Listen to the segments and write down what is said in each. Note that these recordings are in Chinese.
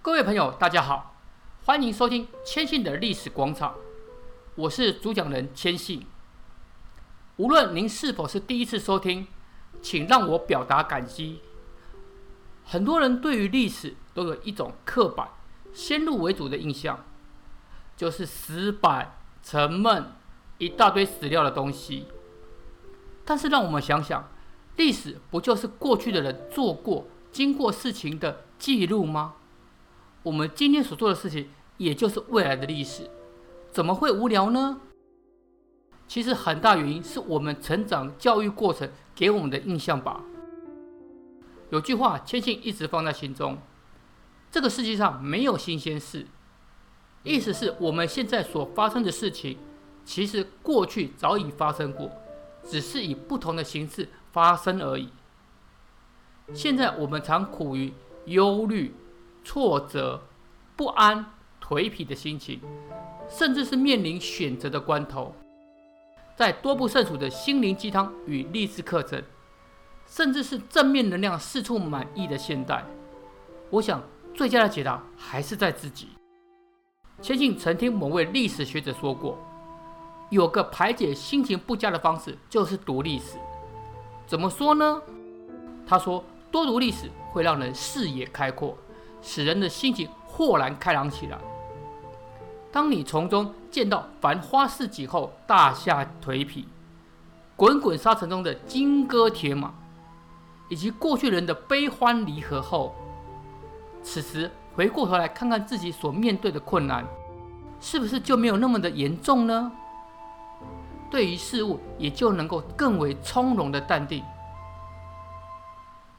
各位朋友，大家好，欢迎收听千信的历史广场，我是主讲人千信。无论您是否是第一次收听，请让我表达感激。很多人对于历史都有一种刻板、先入为主的印象，就是死板、沉闷，一大堆史料的东西。但是让我们想想，历史不就是过去的人做过、经过事情的记录吗？我们今天所做的事情，也就是未来的历史，怎么会无聊呢？其实很大原因是我们成长教育过程给我们的印象吧。有句话，千信一直放在心中：这个世界上没有新鲜事。意思是我们现在所发生的事情，其实过去早已发生过，只是以不同的形式发生而已。现在我们常苦于忧虑。挫折、不安、颓皮的心情，甚至是面临选择的关头，在多不胜数的心灵鸡汤与励志课程，甚至是正面能量四处满溢的现代，我想最佳的解答还是在自己。千信曾听某位历史学者说过，有个排解心情不佳的方式就是读历史。怎么说呢？他说，多读历史会让人视野开阔。使人的心情豁然开朗起来。当你从中见到繁花似锦后大下颓圮，滚滚沙尘中的金戈铁马，以及过去人的悲欢离合后，此时回过头来看看自己所面对的困难，是不是就没有那么的严重呢？对于事物也就能够更为从容的淡定，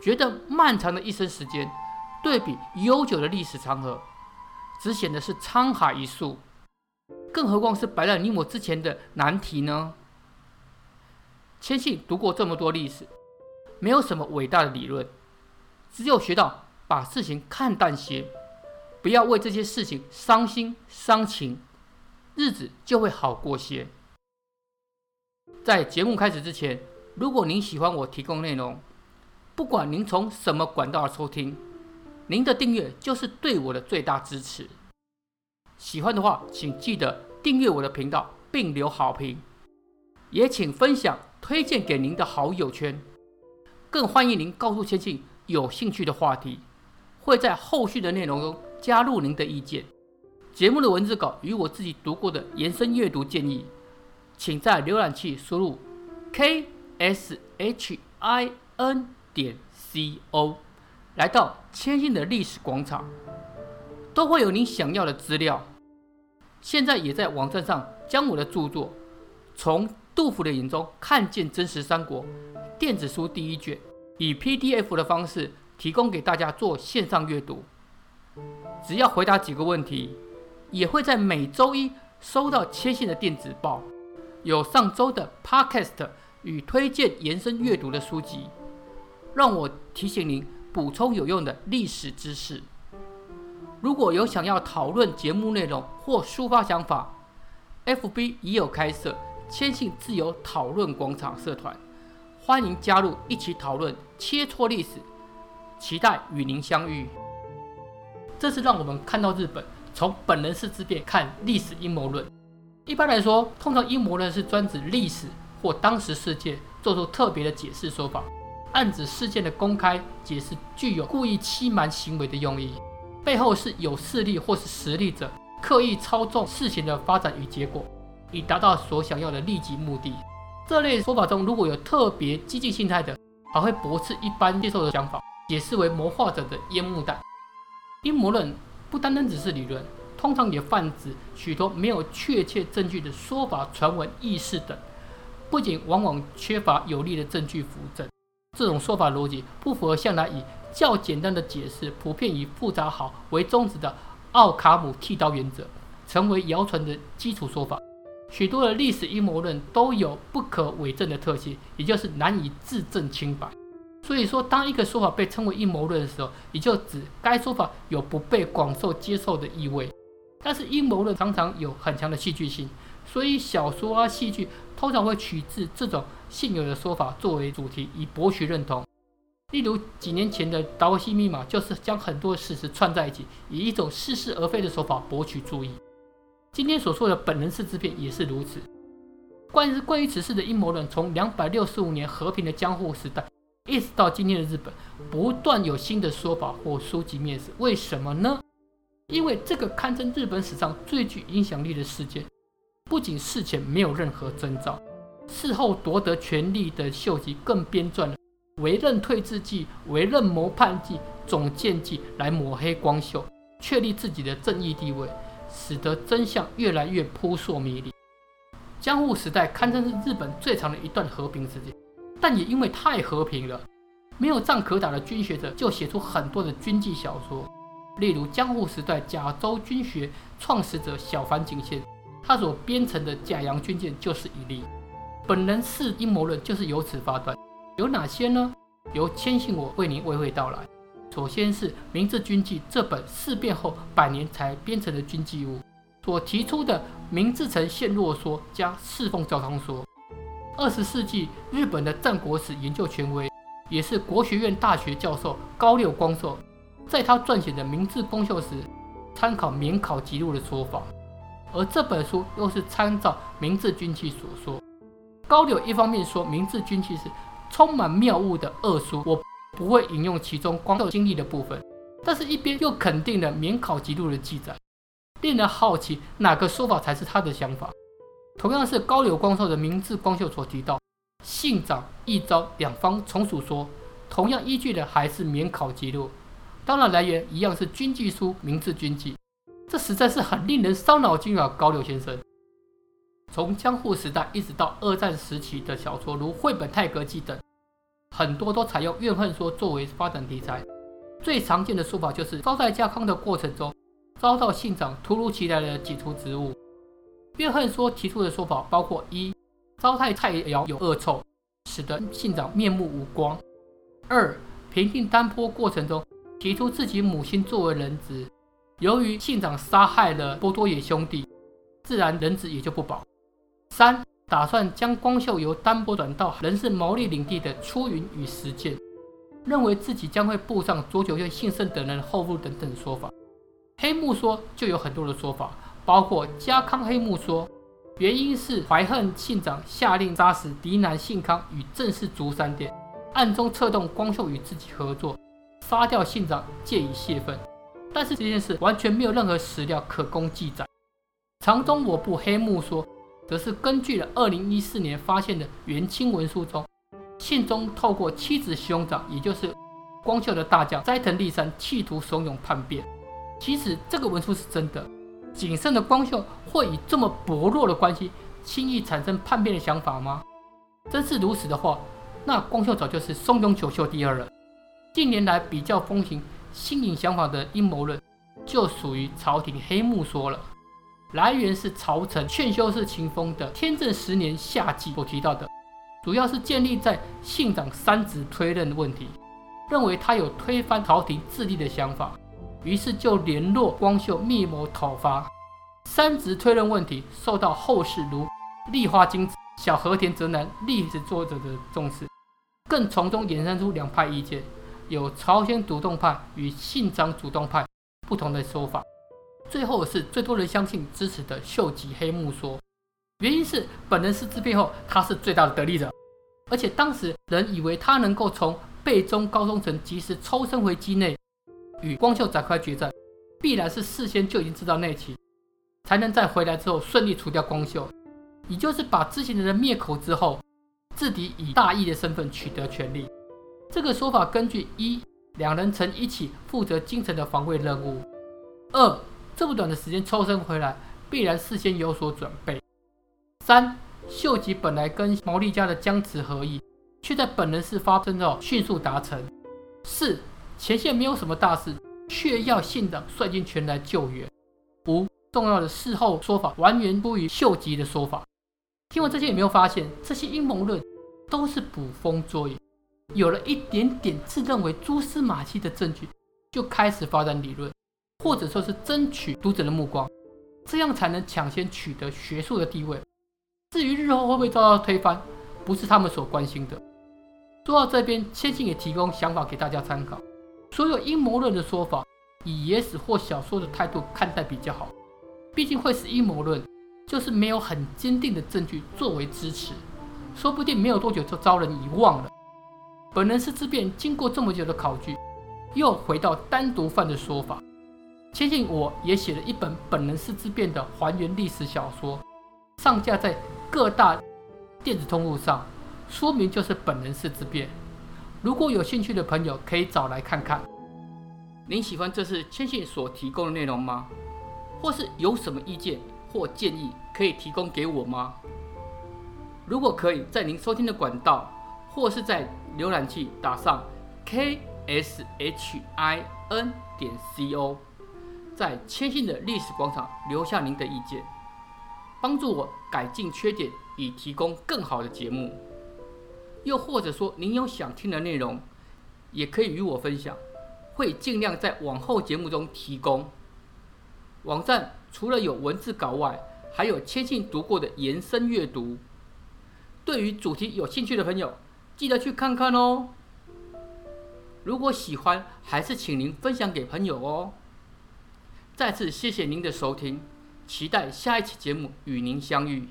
觉得漫长的一生时间。对比悠久的历史长河，只显得是沧海一粟，更何况是摆在你我之前的难题呢？千信读过这么多历史，没有什么伟大的理论，只有学到把事情看淡些，不要为这些事情伤心伤情，日子就会好过些。在节目开始之前，如果您喜欢我提供内容，不管您从什么管道收听。您的订阅就是对我的最大支持。喜欢的话，请记得订阅我的频道并留好评，也请分享推荐给您的好友圈。更欢迎您告诉千信有兴趣的话题，会在后续的内容中加入您的意见。节目的文字稿与我自己读过的延伸阅读建议，请在浏览器输入 k s h i n 点 c o。来到千信的历史广场，都会有你想要的资料。现在也在网站上将我的著作《从杜甫的眼中看见真实三国》电子书第一卷，以 PDF 的方式提供给大家做线上阅读。只要回答几个问题，也会在每周一收到千信的电子报，有上周的 Podcast 与推荐延伸阅读的书籍。让我提醒您。补充有用的历史知识。如果有想要讨论节目内容或抒发想法，FB 已有开设“千信自由讨论广场”社团，欢迎加入一起讨论切磋历史，期待与您相遇。这是让我们看到日本从本能寺之变看历史阴谋论。一般来说，通常阴谋论是专指历史或当时世界做出特别的解释说法。暗指事件的公开解释具有故意欺瞒行为的用意，背后是有势力或是实力者刻意操纵事情的发展与结果，以达到所想要的立即目的。这类说法中，如果有特别激进心态的，还会驳斥一般接受的想法，解释为谋划者的烟幕弹。阴谋论不单单只是理论，通常也泛指许多没有确切证据的说法、传闻、軼事等，不仅往往缺乏有力的证据辅证。这种说法逻辑不符合向来以较简单的解释，普遍以复杂好为宗旨的奥卡姆剃刀原则，成为谣传的基础说法。许多的历史阴谋论都有不可伪证的特性，也就是难以自证清白。所以说，当一个说法被称为阴谋论的时候，也就指该说法有不被广受接受的意味。但是阴谋论常常有很强的戏剧性。所以小说啊、戏剧通常会取自这种现有的说法作为主题，以博取认同。例如几年前的达文西密码，就是将很多事实串在一起，以一种似是而非的手法博取注意。今天所说的本能寺之变也是如此。关于关于此事的阴谋论，从两百六十五年和平的江户时代，一直到今天的日本，不断有新的说法或书籍面世。为什么呢？因为这个堪称日本史上最具影响力的事件，不仅事前没有任何征兆，事后夺得权力的秀吉更编撰了《委任退治记》《委任谋叛计》《总见计》来抹黑光秀，确立自己的正义地位，使得真相越来越扑朔迷离。江户时代堪称是日本最长的一段和平时间，但也因为太和平了，没有仗可打的军学者就写出很多的军纪小说。例如江户时代甲州军学创始者小凡景宪，他所编成的《假洋军舰》就是一例。本能寺阴谋论就是由此发端。有哪些呢？由谦信我为您娓娓道来。首先是《明治军纪》这本事变后百年才编成的军纪物，所提出的明治城陷落说加侍奉教堂说。二十世纪日本的战国史研究权威，也是国学院大学教授高柳光寿。在他撰写的《明治光秀》时，参考免考记录的说法，而这本书又是参照《明治军纪》所说。高柳一方面说《明治军纪》是充满谬误的恶书，我不会引用其中光秀经历的部分，但是一边又肯定了免考记录的记载，令人好奇哪个说法才是他的想法。同样是高柳光寿的《明治光秀》所提到，信长、义昭两方从属说，同样依据的还是免考记录。当然，来源一样是军纪书《明治军纪》，这实在是很令人伤脑筋啊！高柳先生，从江户时代一直到二战时期的小说，如绘本《太阁记》等，很多都采用怨恨说作为发展题材。最常见的说法就是招待家康的过程中，遭到信长突如其来的解除职务。怨恨说提出的说法包括：一、招待菜肴有恶臭，使得信长面目无光；二、平定丹坡过程中。提出自己母亲作为人质，由于信长杀害了波多野兄弟，自然人质也就不保。三，打算将光秀由丹波转到仍是毛利领地的出云与实践，认为自己将会步上佐久间信胜等人的后路等等说法。黑木说就有很多的说法，包括家康黑木说，原因是怀恨信长下令杀死嫡男信康与正室竹山殿，暗中策动光秀与自己合作。杀掉信长，借以泄愤，但是这件事完全没有任何史料可供记载。长宗我部黑幕说，则是根据了二零一四年发现的元清文书中，信中透过妻子兄长，也就是光秀的大将斋藤利三，企图怂恿叛变。其实这个文书是真的，谨慎的光秀会以这么薄弱的关系，轻易产生叛变的想法吗？真是如此的话，那光秀早就是松永久秀第二了。近年来比较风行新颖想法的阴谋论，就属于朝廷黑幕说了。来源是朝臣劝修是晴丰的天正十年夏季所提到的，主要是建立在信长三职推任的问题，认为他有推翻朝廷自立的想法，于是就联络光秀密谋讨伐。三职推任问题受到后世如立花金子、小和田哲男历史作者的重视，更从中衍生出两派意见。有朝鲜主动派与信长主动派不同的说法，最后是最多人相信支持的秀吉黑幕说，原因是本能寺之变后他是最大的得利者，而且当时人以为他能够从背中高中城及时抽身回畿内与光秀展开决战，必然是事先就已经知道内情，才能在回来之后顺利除掉光秀，也就是把之前的人灭口之后，自己以大义的身份取得权力。这个说法根据一，两人曾一起负责京城的防卫任务；二，这么短的时间抽身回来，必然事先有所准备；三，秀吉本来跟毛利家的僵持合议，却在本人事发生后迅速达成；四，前线没有什么大事，却要信长率军前来救援；五，重要的事后说法完全不于秀吉的说法。听完这些，有没有发现这些阴谋论都是捕风捉影？有了一点点自认为蛛丝马迹的证据，就开始发展理论，或者说是争取读者的目光，这样才能抢先取得学术的地位。至于日后会不会遭到推翻，不是他们所关心的。说到这边，千信也提供想法给大家参考。所有阴谋论的说法，以野史或小说的态度看待比较好。毕竟会是阴谋论，就是没有很坚定的证据作为支持，说不定没有多久就遭人遗忘了。本能寺之变经过这么久的考据，又回到单独犯的说法。千信我也写了一本本能寺之变的还原历史小说，上架在各大电子通路上。说明就是本能寺之变，如果有兴趣的朋友可以找来看看。您喜欢这次千信所提供的内容吗？或是有什么意见或建议可以提供给我吗？如果可以在您收听的管道，或是在浏览器打上 k s h i n 点 c o，在千信的历史广场留下您的意见，帮助我改进缺点，以提供更好的节目。又或者说，您有想听的内容，也可以与我分享，会尽量在往后节目中提供。网站除了有文字稿外，还有千信读过的延伸阅读。对于主题有兴趣的朋友，记得去看看哦。如果喜欢，还是请您分享给朋友哦。再次谢谢您的收听，期待下一期节目与您相遇。